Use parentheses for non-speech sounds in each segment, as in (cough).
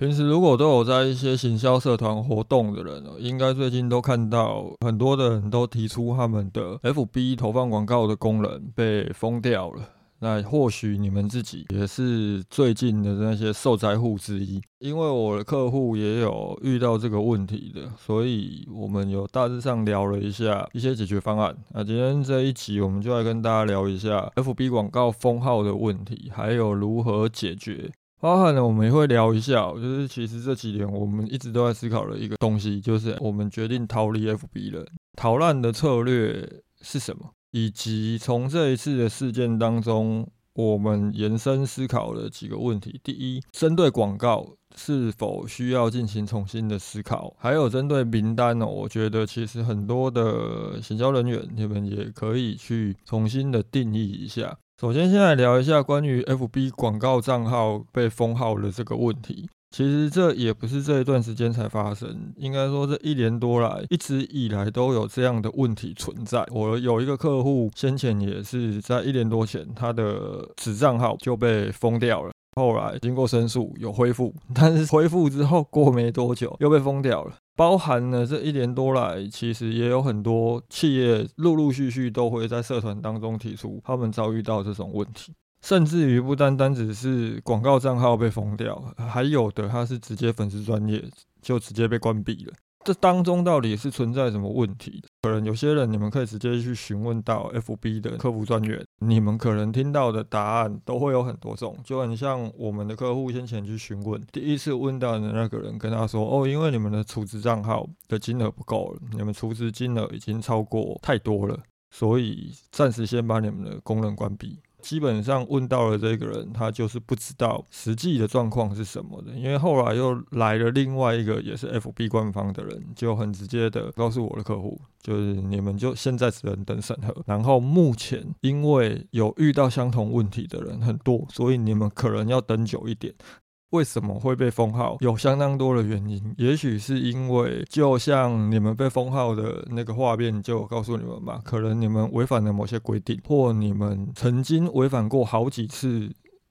平时如果都有在一些行销社团活动的人，应该最近都看到很多的人都提出他们的 FB 投放广告的功能被封掉了。那或许你们自己也是最近的那些受灾户之一，因为我的客户也有遇到这个问题的，所以我们有大致上聊了一下一些解决方案。那今天这一集我们就来跟大家聊一下 FB 广告封号的问题，还有如何解决。包含了我们也会聊一下，就是其实这几年我们一直都在思考的一个东西，就是我们决定逃离 FB 了，逃难的策略是什么，以及从这一次的事件当中，我们延伸思考了几个问题。第一，针对广告是否需要进行重新的思考？还有针对名单呢？我觉得其实很多的行销人员，你们也可以去重新的定义一下。首先，先来聊一下关于 FB 广告账号被封号的这个问题。其实这也不是这一段时间才发生，应该说这一年多来，一直以来都有这样的问题存在。我有一个客户，先前也是在一年多前，他的子账号就被封掉了。后来经过申诉有恢复，但是恢复之后过没多久又被封掉了。包含了这一年多来，其实也有很多企业陆陆续续都会在社团当中提出他们遭遇到这种问题，甚至于不单单只是广告账号被封掉，还有的他是直接粉丝专业就直接被关闭了。这当中到底是存在什么问题？可能有些人你们可以直接去询问到 FB 的客服专员，你们可能听到的答案都会有很多种。就很像我们的客户先前去询问，第一次问到的那个人跟他说：“哦，因为你们的储值账号的金额不够了，你们储值金额已经超过太多了，所以暂时先把你们的功能关闭。”基本上问到了这个人，他就是不知道实际的状况是什么的。因为后来又来了另外一个也是 FB 官方的人，就很直接的告诉我的客户，就是你们就现在只能等审核。然后目前因为有遇到相同问题的人很多，所以你们可能要等久一点。为什么会被封号？有相当多的原因，也许是因为就像你们被封号的那个画面就告诉你们吧，可能你们违反了某些规定，或你们曾经违反过好几次。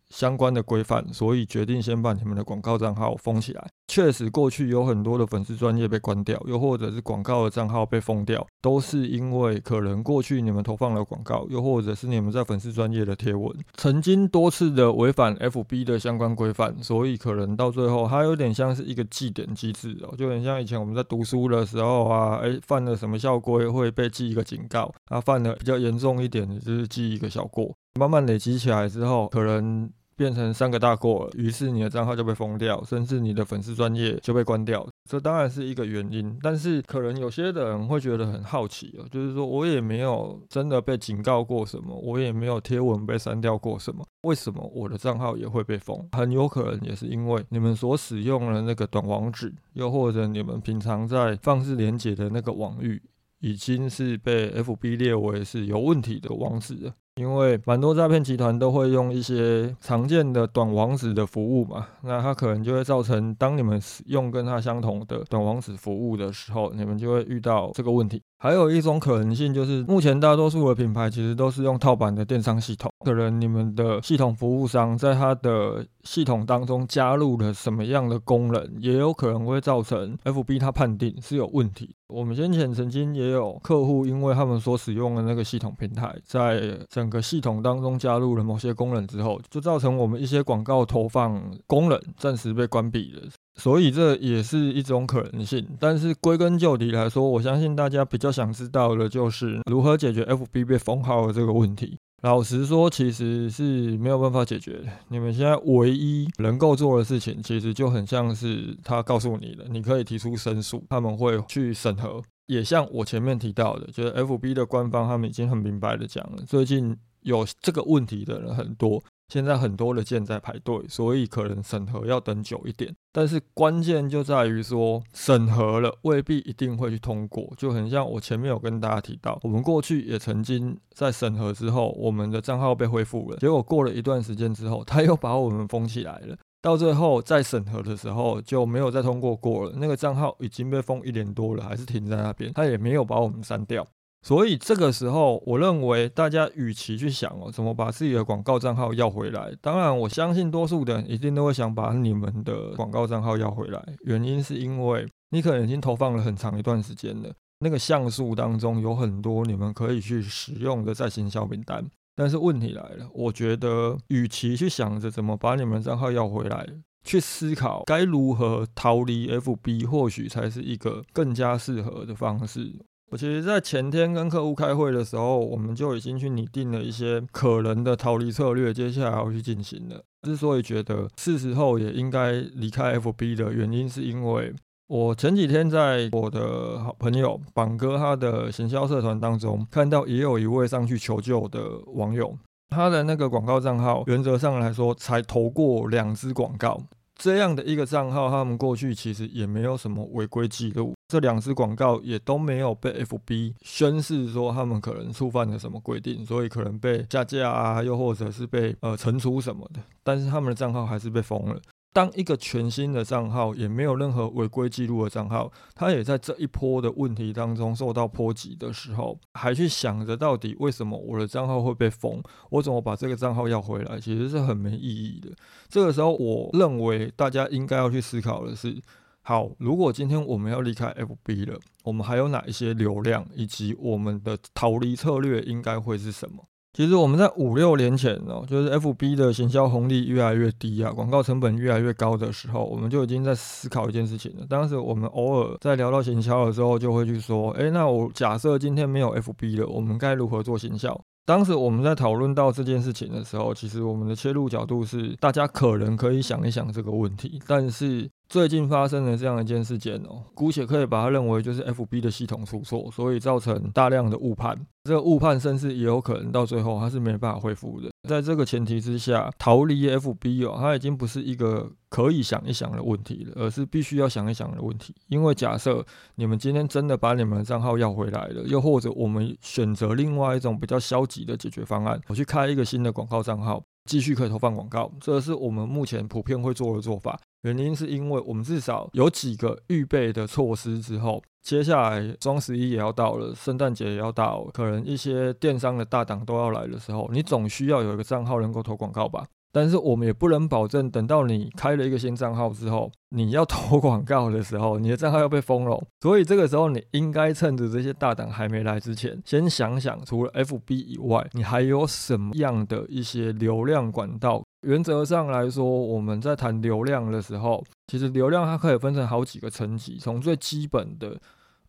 相关的规范，所以决定先把你们的广告账号封起来。确实，过去有很多的粉丝专业被关掉，又或者是广告的账号被封掉，都是因为可能过去你们投放了广告，又或者是你们在粉丝专业的贴文曾经多次的违反 FB 的相关规范，所以可能到最后它有点像是一个记点机制哦，就很像以前我们在读书的时候啊，哎犯了什么校规会被记一个警告，啊犯了比较严重一点就是记一个小过，慢慢累积起来之后，可能。变成三个大过了，于是你的账号就被封掉，甚至你的粉丝专业就被关掉。这当然是一个原因，但是可能有些人会觉得很好奇哦，就是说我也没有真的被警告过什么，我也没有贴文被删掉过什么，为什么我的账号也会被封？很有可能也是因为你们所使用的那个短网址，又或者你们平常在放置连接的那个网域，已经是被 FB 列为是有问题的网址了。因为蛮多诈骗集团都会用一些常见的短网址的服务嘛，那它可能就会造成，当你们使用跟它相同的短网址服务的时候，你们就会遇到这个问题。还有一种可能性就是，目前大多数的品牌其实都是用套版的电商系统，可能你们的系统服务商在它的系统当中加入了什么样的功能，也有可能会造成 FB 它判定是有问题。我们先前曾经也有客户，因为他们所使用的那个系统平台，在整个系统当中加入了某些功能之后，就造成我们一些广告投放功能暂时被关闭了。所以这也是一种可能性。但是归根究底来说，我相信大家比较想知道的就是如何解决 FB 被封号的这个问题。老实说，其实是没有办法解决的。你们现在唯一能够做的事情，其实就很像是他告诉你的，你可以提出申诉，他们会去审核。也像我前面提到的，就是 FB 的官方，他们已经很明白的讲了，最近有这个问题的人很多。现在很多的件在排队，所以可能审核要等久一点。但是关键就在于说，审核了未必一定会去通过，就很像我前面有跟大家提到，我们过去也曾经在审核之后，我们的账号被恢复了，结果过了一段时间之后，他又把我们封起来了。到最后再审核的时候就没有再通过过了，那个账号已经被封一年多了，还是停在那边，他也没有把我们删掉。所以这个时候，我认为大家与其去想哦，怎么把自己的广告账号要回来，当然我相信多数的人一定都会想把你们的广告账号要回来。原因是因为你可能已经投放了很长一段时间了，那个像素当中有很多你们可以去使用的在行销名单。但是问题来了，我觉得与其去想着怎么把你们账号要回来，去思考该如何逃离 FB，或许才是一个更加适合的方式。我其实，在前天跟客户开会的时候，我们就已经去拟定了一些可能的逃离策略，接下来要去进行了。之所以觉得是时候也应该离开 FB 的原因，是因为我前几天在我的好朋友榜哥他的行销社团当中，看到也有一位上去求救的网友，他的那个广告账号，原则上来说才投过两支广告。这样的一个账号，他们过去其实也没有什么违规记录，这两支广告也都没有被 FB 宣示说他们可能触犯了什么规定，所以可能被下架啊，又或者是被呃惩处什么的，但是他们的账号还是被封了。当一个全新的账号，也没有任何违规记录的账号，他也在这一波的问题当中受到波及的时候，还去想着到底为什么我的账号会被封，我怎么把这个账号要回来，其实是很没意义的。这个时候，我认为大家应该要去思考的是：好，如果今天我们要离开 FB 了，我们还有哪一些流量，以及我们的逃离策略应该会是什么？其实我们在五六年前哦，就是 F B 的行销红利越来越低啊，广告成本越来越高的时候，我们就已经在思考一件事情了。当时我们偶尔在聊到行销的时候，就会去说：，哎，那我假设今天没有 F B 了，我们该如何做行销？当时我们在讨论到这件事情的时候，其实我们的切入角度是，大家可能可以想一想这个问题，但是。最近发生的这样一件事件哦，姑且可以把它认为就是 F B 的系统出错，所以造成大量的误判。这个误判甚至也有可能到最后它是没办法恢复的。在这个前提之下，逃离 F B 哦，它已经不是一个可以想一想的问题了，而是必须要想一想的问题。因为假设你们今天真的把你们的账号要回来了，又或者我们选择另外一种比较消极的解决方案，我去开一个新的广告账号。继续可以投放广告，这是我们目前普遍会做的做法。原因是因为我们至少有几个预备的措施之后，接下来双十一也要到了，圣诞节也要到了，可能一些电商的大档都要来的时候，你总需要有一个账号能够投广告吧。但是我们也不能保证，等到你开了一个新账号之后，你要投广告的时候，你的账号要被封了。所以这个时候，你应该趁着这些大档还没来之前，先想想，除了 FB 以外，你还有什么样的一些流量管道？原则上来说，我们在谈流量的时候，其实流量它可以分成好几个层级，从最基本的。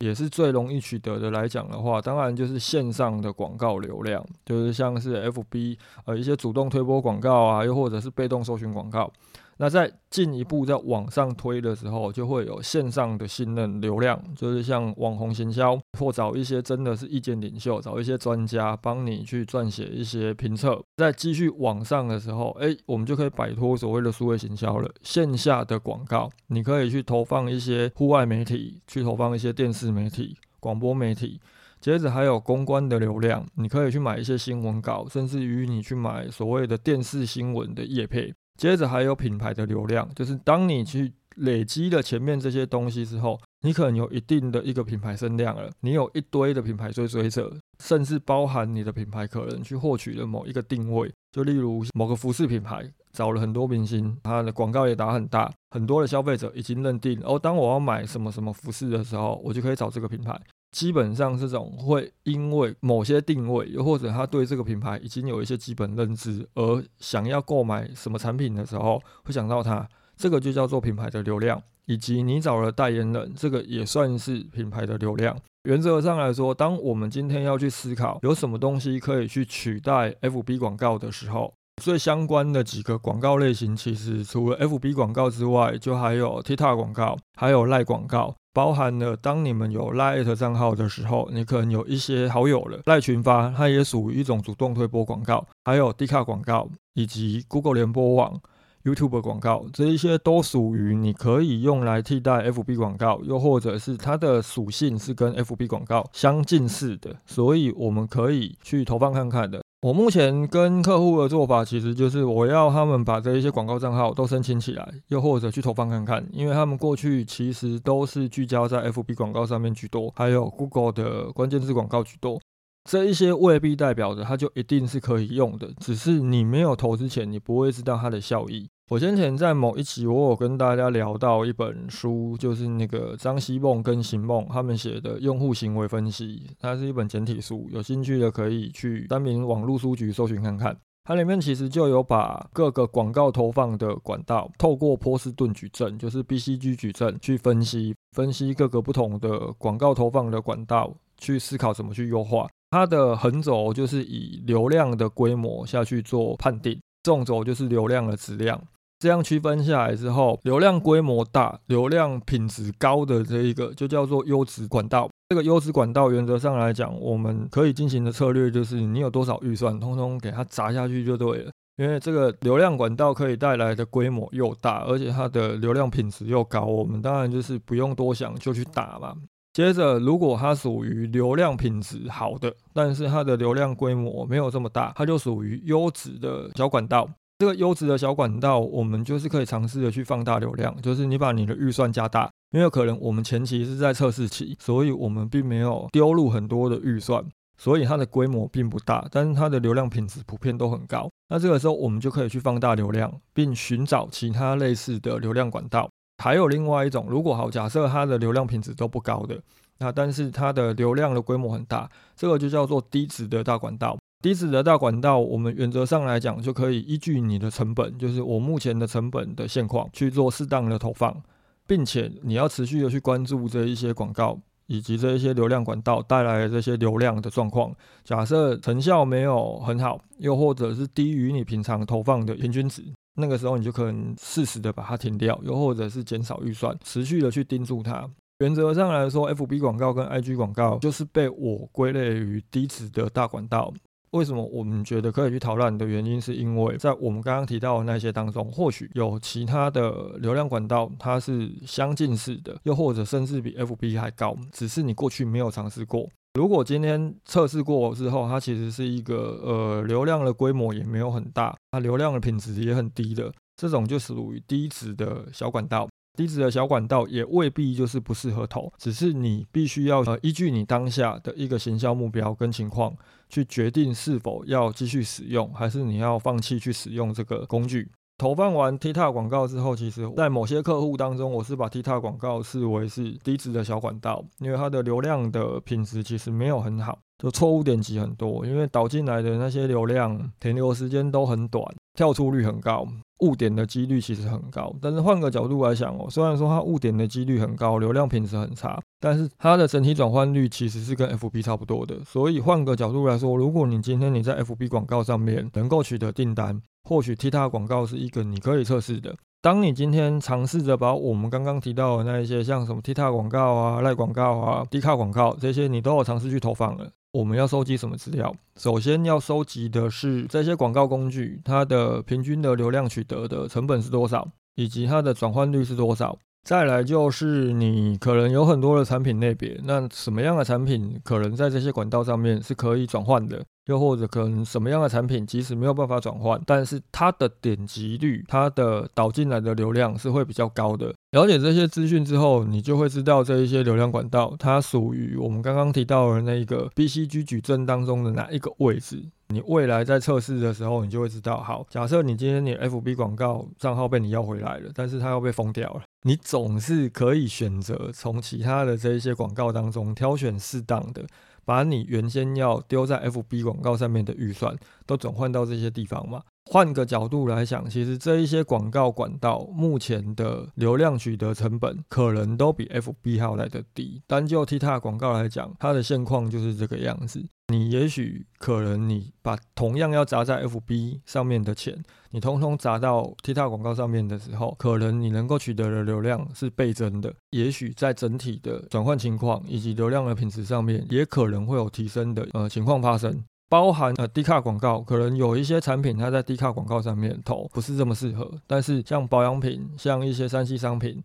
也是最容易取得的来讲的话，当然就是线上的广告流量，就是像是 FB 呃一些主动推播广告啊，又或者是被动搜寻广告。那在进一步在往上推的时候，就会有线上的信任流量，就是像网红行销，或找一些真的是意见领袖，找一些专家帮你去撰写一些评测。在继续往上的时候，哎，我们就可以摆脱所谓的数位行销了。线下的广告，你可以去投放一些户外媒体，去投放一些电视媒体、广播媒体。接着还有公关的流量，你可以去买一些新闻稿，甚至于你去买所谓的电视新闻的页配。接着还有品牌的流量，就是当你去累积了前面这些东西之后，你可能有一定的一个品牌声量了，你有一堆的品牌追随者，甚至包含你的品牌可能去获取了某一个定位，就例如某个服饰品牌找了很多明星，他的广告也打很大，很多的消费者已经认定，哦，当我要买什么什么服饰的时候，我就可以找这个品牌。基本上这种会因为某些定位，又或者他对这个品牌已经有一些基本认知，而想要购买什么产品的时候，会想到它，这个就叫做品牌的流量。以及你找了代言人，这个也算是品牌的流量。原则上来说，当我们今天要去思考有什么东西可以去取代 FB 广告的时候，最相关的几个广告类型，其实除了 FB 广告之外，就还有 TikTok 广告，还有赖广告。包含了当你们有 Lite 账号的时候，你可能有一些好友了，赖群发，它也属于一种主动推播广告，还有 D 卡广告以及 Google 联播网。YouTube 广告这一些都属于你可以用来替代 FB 广告，又或者是它的属性是跟 FB 广告相近似的，所以我们可以去投放看看的。我目前跟客户的做法其实就是我要他们把这一些广告账号都申请起来，又或者去投放看看，因为他们过去其实都是聚焦在 FB 广告上面居多，还有 Google 的关键字广告居多。这一些未必代表着它就一定是可以用的，只是你没有投之前，你不会知道它的效益。我先前在某一期，我有跟大家聊到一本书，就是那个张希梦跟邢梦他们写的用户行为分析，它是一本简体书，有兴趣的可以去三明网络书局搜寻看看。它里面其实就有把各个广告投放的管道，透过波士顿矩阵，就是 BCG 矩阵去分析，分析各个不同的广告投放的管道，去思考怎么去优化。它的横轴就是以流量的规模下去做判定，纵轴就是流量的质量。这样区分下来之后，流量规模大、流量品质高的这一个就叫做优质管道。这个优质管道原则上来讲，我们可以进行的策略就是你有多少预算，通通给它砸下去就对了。因为这个流量管道可以带来的规模又大，而且它的流量品质又高，我们当然就是不用多想就去打嘛。接着，如果它属于流量品质好的，但是它的流量规模没有这么大，它就属于优质的小管道。这个优质的小管道，我们就是可以尝试的去放大流量，就是你把你的预算加大，因为可能我们前期是在测试期，所以我们并没有丢入很多的预算，所以它的规模并不大，但是它的流量品质普遍都很高。那这个时候，我们就可以去放大流量，并寻找其他类似的流量管道。还有另外一种，如果好假设它的流量品质都不高的，那但是它的流量的规模很大，这个就叫做低值的大管道。低值的大管道，我们原则上来讲就可以依据你的成本，就是我目前的成本的现况去做适当的投放，并且你要持续的去关注这一些广告以及这一些流量管道带来的这些流量的状况。假设成效没有很好，又或者是低于你平常投放的平均值。那个时候你就可能适时的把它停掉，又或者是减少预算，持续的去盯住它。原则上来说，FB 广告跟 IG 广告就是被我归类于低值的大管道。为什么我们觉得可以去讨论的原因，是因为在我们刚刚提到的那些当中，或许有其他的流量管道，它是相近似的，又或者甚至比 FB 还高，只是你过去没有尝试过。如果今天测试过之后，它其实是一个呃流量的规模也没有很大，它流量的品质也很低的，这种就属于低值的小管道。低值的小管道也未必就是不适合投，只是你必须要呃依据你当下的一个行销目标跟情况，去决定是否要继续使用，还是你要放弃去使用这个工具。投放完 TikTok 广告之后，其实，在某些客户当中，我是把 TikTok 广告视为是低值的小管道，因为它的流量的品质其实没有很好，就错误点击很多，因为导进来的那些流量停留时间都很短，跳出率很高，误点的几率其实很高。但是换个角度来想哦，虽然说它误点的几率很高，流量品质很差，但是它的整体转换率其实是跟 FB 差不多的。所以换个角度来说，如果你今天你在 FB 广告上面能够取得订单，或许 TikTok 广告是一个你可以测试的。当你今天尝试着把我们刚刚提到的那一些，像什么 TikTok 广告啊、赖广告啊、低卡广告这些，你都有尝试去投放了。我们要收集什么资料？首先要收集的是这些广告工具它的平均的流量取得的成本是多少，以及它的转换率是多少。再来就是你可能有很多的产品类别，那什么样的产品可能在这些管道上面是可以转换的？又或者可能什么样的产品即使没有办法转换，但是它的点击率、它的导进来的流量是会比较高的。了解这些资讯之后，你就会知道这一些流量管道它属于我们刚刚提到的那一个 BCG 矩阵当中的哪一个位置。你未来在测试的时候，你就会知道。好，假设你今天你 FB 广告账号被你要回来了，但是它要被封掉了，你总是可以选择从其他的这一些广告当中挑选适当的。把你原先要丢在 FB 广告上面的预算都转换到这些地方嘛？换个角度来想，其实这一些广告管道目前的流量取得成本可能都比 FB 还要来的低。单就 TikTok 广告来讲，它的现况就是这个样子。你也许可能你把同样要砸在 FB 上面的钱，你通通砸到 TikTok 广告上面的时候，可能你能够取得的流量是倍增的。也许在整体的转换情况以及流量的品质上面，也可能会有提升的呃情况发生。包含呃低卡广告，可能有一些产品它在低卡广告上面投不是这么适合，但是像保养品，像一些三 C 商品。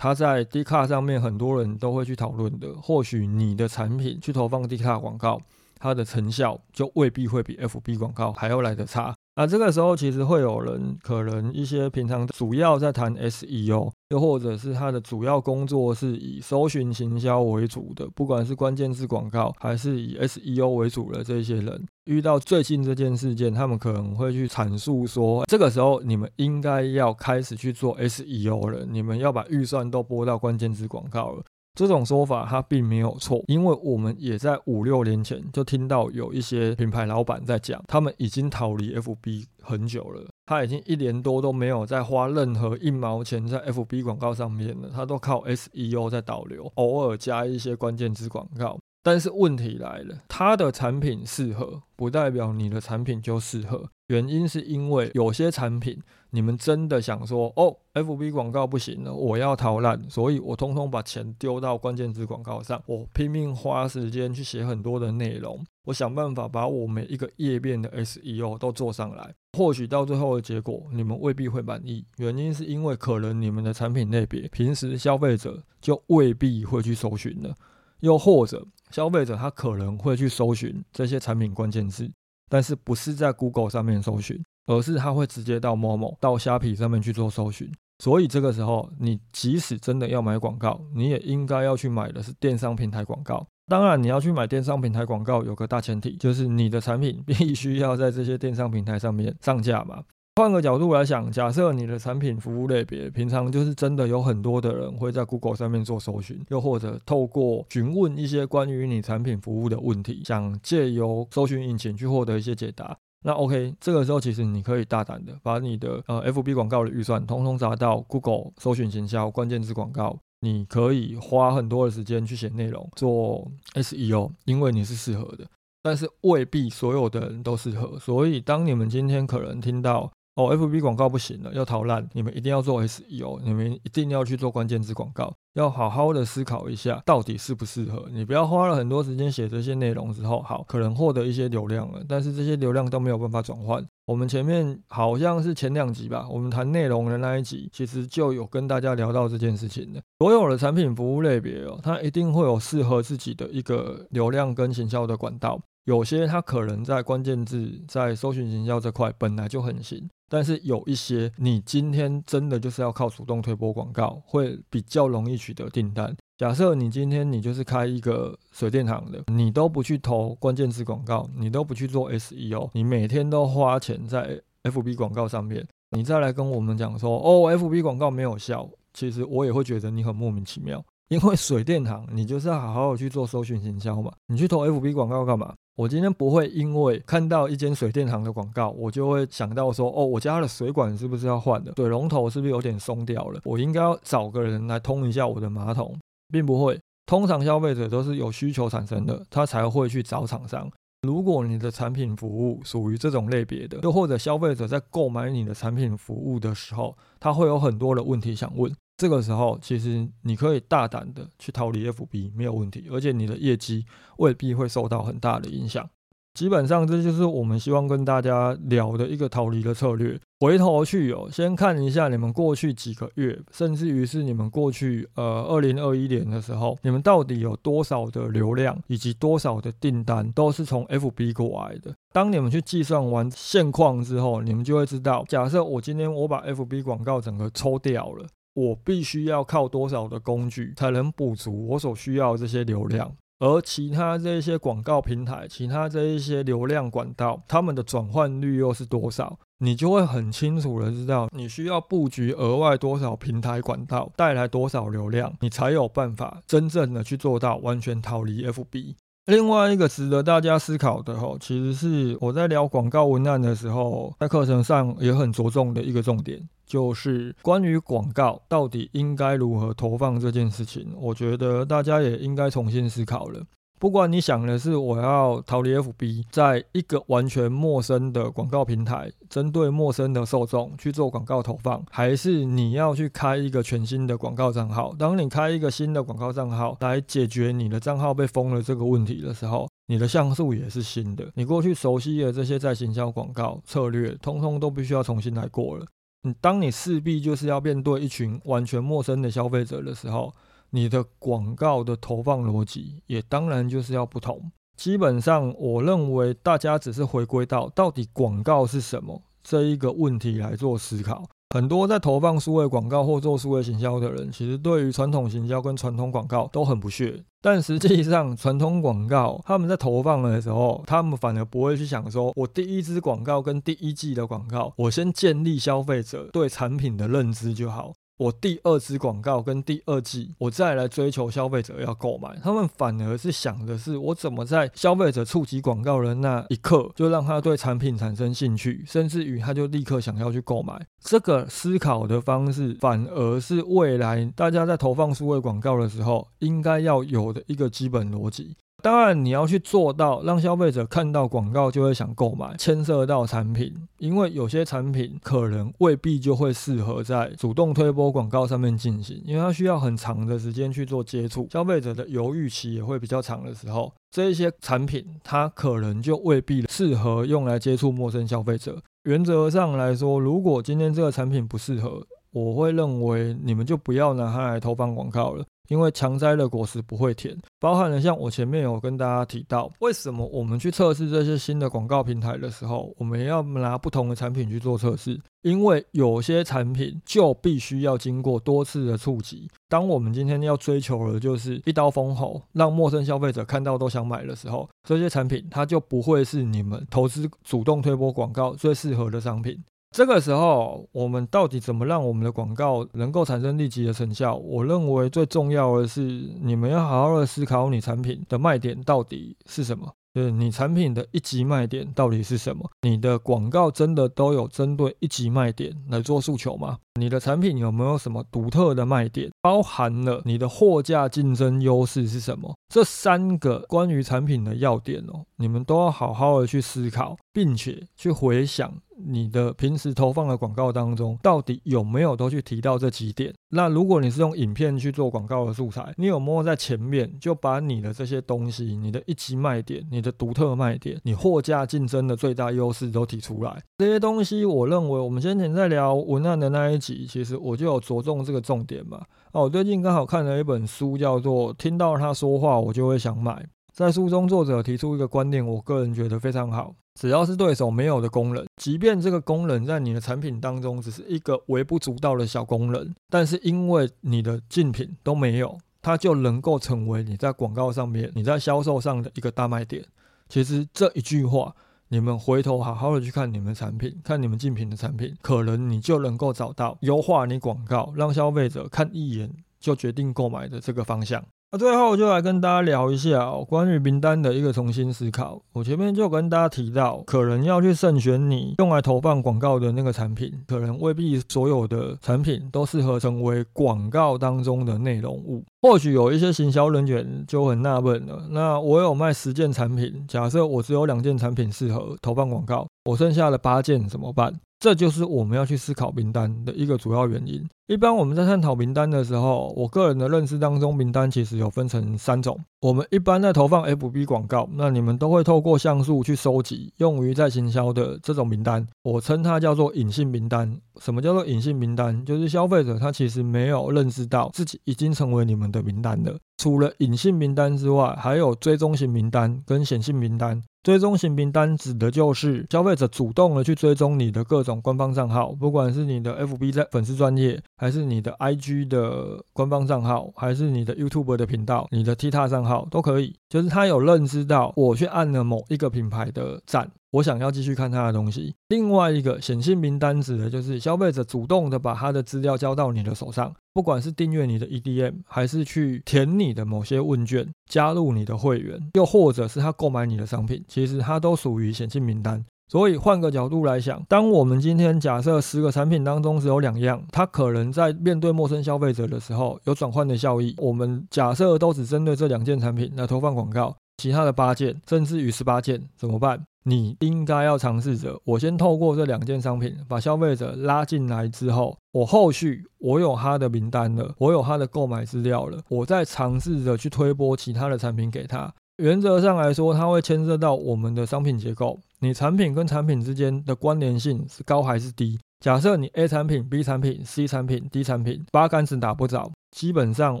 它在 D 卡上面很多人都会去讨论的，或许你的产品去投放 D 卡广告，它的成效就未必会比 FB 广告还要来得差。那这个时候其实会有人可能一些平常主要在谈 SEO，又或者是他的主要工作是以搜寻行销为主的，不管是关键字广告还是以 SEO 为主的这些人，遇到最近这件事件，他们可能会去阐述说，这个时候你们应该要开始去做 SEO 了，你们要把预算都拨到关键字广告了。这种说法它并没有错，因为我们也在五六年前就听到有一些品牌老板在讲，他们已经逃离 FB 很久了，他已经一年多都没有再花任何一毛钱在 FB 广告上面了，他都靠 SEO 在导流，偶尔加一些关键字广告。但是问题来了，他的产品适合，不代表你的产品就适合。原因是因为有些产品，你们真的想说，哦，FB 广告不行了，我要逃烂，所以我通通把钱丢到关键字广告上，我拼命花时间去写很多的内容，我想办法把我每一个页面的 SEO 都做上来。或许到最后的结果，你们未必会满意。原因是因为可能你们的产品类别，平时消费者就未必会去搜寻了，又或者消费者他可能会去搜寻这些产品关键字。但是不是在 Google 上面搜寻，而是它会直接到某某、到虾皮上面去做搜寻。所以这个时候，你即使真的要买广告，你也应该要去买的是电商平台广告。当然，你要去买电商平台广告，有个大前提，就是你的产品 (laughs) 必须要在这些电商平台上面上架嘛。换个角度来想，假设你的产品服务类别平常就是真的有很多的人会在 Google 上面做搜寻，又或者透过询问一些关于你产品服务的问题，想借由搜寻引擎去获得一些解答，那 OK，这个时候其实你可以大胆的把你的呃 FB 广告的预算通通砸到 Google 搜寻行销关键字广告，你可以花很多的时间去写内容做 SEO，因为你是适合的，但是未必所有的人都适合，所以当你们今天可能听到。哦，FB 广告不行了，要逃烂，你们一定要做 SEO，你们一定要去做关键字广告，要好好的思考一下，到底适不适合。你不要花了很多时间写这些内容之后，好，可能获得一些流量了，但是这些流量都没有办法转换。我们前面好像是前两集吧，我们谈内容的那一集，其实就有跟大家聊到这件事情的。所有的产品服务类别哦，它一定会有适合自己的一个流量跟行销的管道。有些它可能在关键字、在搜寻营销这块本来就很行，但是有一些你今天真的就是要靠主动推播广告，会比较容易取得订单。假设你今天你就是开一个水电行的，你都不去投关键字广告，你都不去做 SEO，你每天都花钱在 FB 广告上面，你再来跟我们讲说哦，FB 广告没有效，其实我也会觉得你很莫名其妙。因为水电行，你就是要好好的去做搜寻行销嘛。你去投 FB 广告干嘛？我今天不会因为看到一间水电行的广告，我就会想到说，哦，我家的水管是不是要换的？水龙头是不是有点松掉了？我应该要找个人来通一下我的马桶，并不会。通常消费者都是有需求产生的，他才会去找厂商。如果你的产品服务属于这种类别的，又或者消费者在购买你的产品服务的时候，他会有很多的问题想问。这个时候，其实你可以大胆的去逃离 FB 没有问题，而且你的业绩未必会受到很大的影响。基本上，这就是我们希望跟大家聊的一个逃离的策略。回头去哦，先看一下你们过去几个月，甚至于是你们过去呃二零二一年的时候，你们到底有多少的流量以及多少的订单都是从 FB 过来的。当你们去计算完现况之后，你们就会知道，假设我今天我把 FB 广告整个抽掉了。我必须要靠多少的工具才能补足我所需要这些流量？而其他这些广告平台、其他这一些流量管道，他们的转换率又是多少？你就会很清楚的知道，你需要布局额外多少平台管道，带来多少流量，你才有办法真正的去做到完全逃离 FB。另外一个值得大家思考的哈，其实是我在聊广告文案的时候，在课程上也很着重的一个重点，就是关于广告到底应该如何投放这件事情。我觉得大家也应该重新思考了。不管你想的是我要逃离 FB，在一个完全陌生的广告平台，针对陌生的受众去做广告投放，还是你要去开一个全新的广告账号，当你开一个新的广告账号来解决你的账号被封了这个问题的时候，你的像素也是新的，你过去熟悉的这些在行销广告策略，通通都必须要重新来过了。你当你势必就是要面对一群完全陌生的消费者的时候。你的广告的投放逻辑也当然就是要不同。基本上，我认为大家只是回归到到底广告是什么这一个问题来做思考。很多在投放数位广告或做数位行销的人，其实对于传统行销跟传统广告都很不屑。但实际上，传统广告他们在投放的时候，他们反而不会去想说，我第一支广告跟第一季的广告，我先建立消费者对产品的认知就好。我第二支广告跟第二季，我再来追求消费者要购买，他们反而是想的是我怎么在消费者触及广告的那一刻，就让他对产品产生兴趣，甚至于他就立刻想要去购买。这个思考的方式，反而是未来大家在投放数位广告的时候，应该要有的一个基本逻辑。当然，你要去做到让消费者看到广告就会想购买，牵涉到产品，因为有些产品可能未必就会适合在主动推播广告上面进行，因为它需要很长的时间去做接触，消费者的犹豫期也会比较长的时候，这一些产品它可能就未必适合用来接触陌生消费者。原则上来说，如果今天这个产品不适合，我会认为你们就不要拿它来投放广告了。因为强摘的果实不会甜，包含了像我前面有跟大家提到，为什么我们去测试这些新的广告平台的时候，我们要拿不同的产品去做测试？因为有些产品就必须要经过多次的触及。当我们今天要追求的就是一刀封喉，让陌生消费者看到都想买的时候，这些产品它就不会是你们投资主动推播广告最适合的商品。这个时候，我们到底怎么让我们的广告能够产生立即的成效？我认为最重要的是，你们要好好的思考你产品的卖点到底是什么。就是你产品的一级卖点到底是什么？你的广告真的都有针对一级卖点来做诉求吗？你的产品有没有什么独特的卖点？包含了你的货架竞争优势是什么？这三个关于产品的要点哦，你们都要好好的去思考，并且去回想。你的平时投放的广告当中，到底有没有都去提到这几点？那如果你是用影片去做广告的素材，你有没有在前面就把你的这些东西、你的一级卖点、你的独特卖点、你货架竞争的最大优势都提出来？这些东西，我认为我们先前在聊文案的那一集，其实我就有着重这个重点嘛。哦，我最近刚好看了一本书，叫做《听到他说话，我就会想买》。在书中，作者提出一个观念，我个人觉得非常好。只要是对手没有的功能，即便这个功能在你的产品当中只是一个微不足道的小功能，但是因为你的竞品都没有，它就能够成为你在广告上面、你在销售上的一个大卖点。其实这一句话，你们回头好好的去看你们产品，看你们竞品的产品，可能你就能够找到优化你广告，让消费者看一眼就决定购买的这个方向。那最后就来跟大家聊一下哦，关于名单的一个重新思考。我前面就跟大家提到，可能要去慎选你用来投放广告的那个产品，可能未必所有的产品都适合成为广告当中的内容物。或许有一些行销人员就很纳闷了，那我有卖十件产品，假设我只有两件产品适合投放广告，我剩下的八件怎么办？这就是我们要去思考名单的一个主要原因。一般我们在探讨名单的时候，我个人的认识当中，名单其实有分成三种。我们一般在投放 FB 广告，那你们都会透过像素去收集用于在行销的这种名单，我称它叫做隐性名单。什么叫做隐性名单？就是消费者他其实没有认识到自己已经成为你们的名单了。除了隐性名单之外，还有追踪型名单跟显性名单。追踪型名单指的就是消费者主动的去追踪你的各种官方账号，不管是你的 FB 在粉丝专业，还是你的 IG 的官方账号，还是你的 YouTube 的频道、你的 TikTok 账号都可以。就是他有认知到我去按了某一个品牌的赞。我想要继续看他的东西。另外一个显性名单指的就是消费者主动的把他的资料交到你的手上，不管是订阅你的 EDM，还是去填你的某些问卷，加入你的会员，又或者是他购买你的商品，其实他都属于显性名单。所以换个角度来想，当我们今天假设十个产品当中只有两样，它可能在面对陌生消费者的时候有转换的效益，我们假设都只针对这两件产品来投放广告。其他的八件，甚至于十八件怎么办？你应该要尝试着，我先透过这两件商品把消费者拉进来之后，我后续我有他的名单了，我有他的购买资料了，我再尝试着去推播其他的产品给他。原则上来说，它会牵涉到我们的商品结构，你产品跟产品之间的关联性是高还是低？假设你 A 产品、B 产品、C 产品、D 产品八竿子打不着，基本上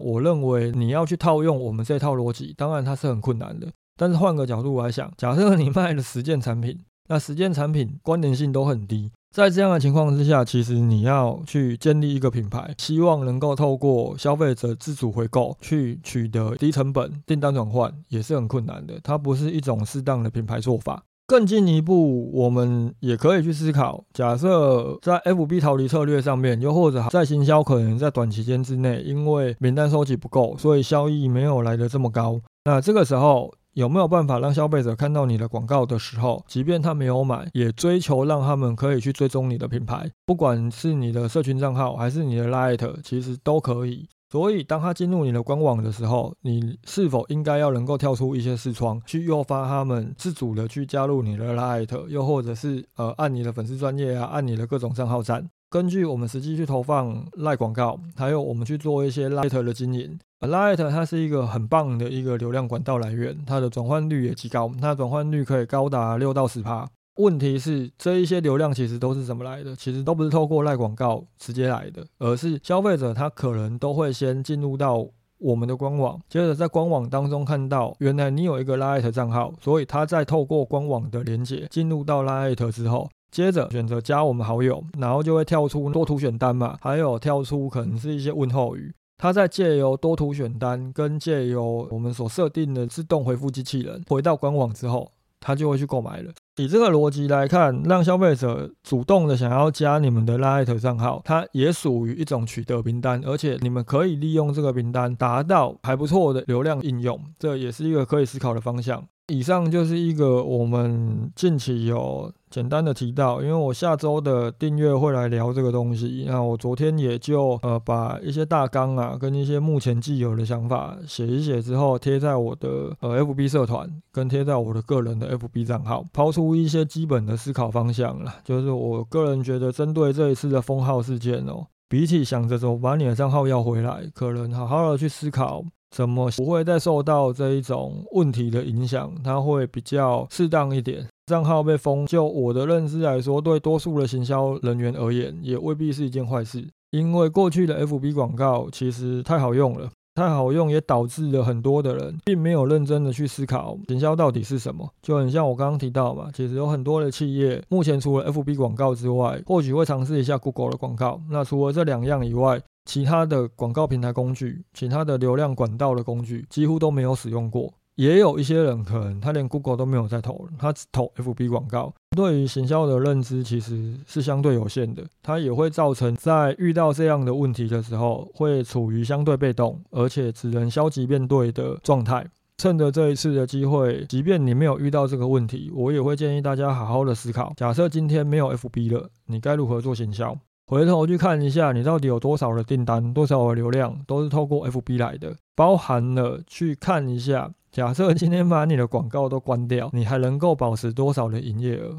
我认为你要去套用我们这套逻辑，当然它是很困难的。但是换个角度来想，假设你卖了十件产品，那十件产品关联性都很低，在这样的情况之下，其实你要去建立一个品牌，希望能够透过消费者自主回购去取得低成本订单转换，也是很困难的。它不是一种适当的品牌做法。更进一步，我们也可以去思考，假设在 FB 逃离策略上面，又或者在行销可能在短期间之内，因为名单收集不够，所以效益没有来的这么高，那这个时候。有没有办法让消费者看到你的广告的时候，即便他没有买，也追求让他们可以去追踪你的品牌，不管是你的社群账号还是你的 Light，其实都可以。所以，当他进入你的官网的时候，你是否应该要能够跳出一些视窗，去诱发他们自主的去加入你的 Light，又或者是呃按你的粉丝专业啊，按你的各种账号赞。根据我们实际去投放赖广告，还有我们去做一些 Light 的经营，Light 它是一个很棒的一个流量管道来源，它的转换率也极高，它的转换率可以高达六到十趴。问题是这一些流量其实都是怎么来的？其实都不是透过赖广告直接来的，而是消费者他可能都会先进入到我们的官网，接着在官网当中看到原来你有一个 Light 账号，所以他在透过官网的连接进入到 Light 之后。接着选择加我们好友，然后就会跳出多图选单嘛，还有跳出可能是一些问候语。它在借由多图选单跟借由我们所设定的自动回复机器人回到官网之后，他就会去购买了。以这个逻辑来看，让消费者主动的想要加你们的 Light 账号，它也属于一种取得名单，而且你们可以利用这个名单达到还不错的流量应用，这也是一个可以思考的方向。以上就是一个我们近期有简单的提到，因为我下周的订阅会来聊这个东西。那我昨天也就呃把一些大纲啊，跟一些目前既有的想法写一写之后，贴在我的呃 FB 社团，跟贴在我的个人的 FB 账号，抛出一些基本的思考方向了。就是我个人觉得，针对这一次的封号事件哦，比起想着怎么把你的账号要回来，可能好好的去思考。怎么不会再受到这一种问题的影响？它会比较适当一点。账号被封，就我的认知来说，对多数的行销人员而言，也未必是一件坏事。因为过去的 FB 广告其实太好用了。太好用也导致了很多的人并没有认真的去思考行销到底是什么，就很像我刚刚提到嘛，其实有很多的企业目前除了 FB 广告之外，或许会尝试一下 Google 的广告。那除了这两样以外，其他的广告平台工具、其他的流量管道的工具几乎都没有使用过。也有一些人可能他连 Google 都没有在投，他只投 FB 广告。对于行销的认知其实是相对有限的，它也会造成在遇到这样的问题的时候，会处于相对被动，而且只能消极面对的状态。趁着这一次的机会，即便你没有遇到这个问题，我也会建议大家好好的思考：假设今天没有 FB 了，你该如何做行销？回头去看一下，你到底有多少的订单，多少的流量都是透过 FB 来的，包含了去看一下。假设今天把你的广告都关掉，你还能够保持多少的营业额？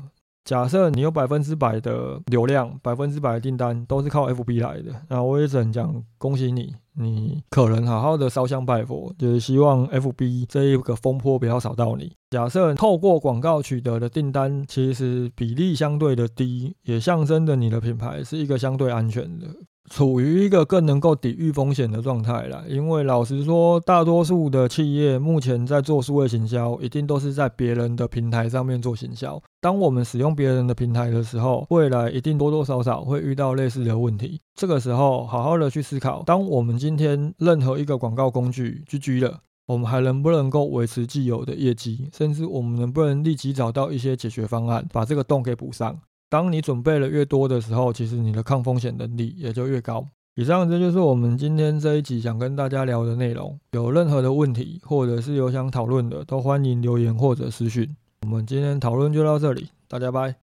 假设你有百分之百的流量，百分之百的订单都是靠 FB 来的，那我也只能讲恭喜你，你可能好好的烧香拜佛，就是希望 FB 这一个风波不要扫到你。假设透过广告取得的订单其实比例相对的低，也象征着你的品牌是一个相对安全的。处于一个更能够抵御风险的状态了，因为老实说，大多数的企业目前在做数位行销，一定都是在别人的平台上面做行销。当我们使用别人的平台的时候，未来一定多多少少会遇到类似的问题。这个时候，好好的去思考，当我们今天任何一个广告工具 GG 了，我们还能不能够维持既有的业绩，甚至我们能不能立即找到一些解决方案，把这个洞给补上？当你准备了越多的时候，其实你的抗风险能力也就越高。以上这就是我们今天这一集想跟大家聊的内容。有任何的问题，或者是有想讨论的，都欢迎留言或者私讯。我们今天讨论就到这里，大家拜。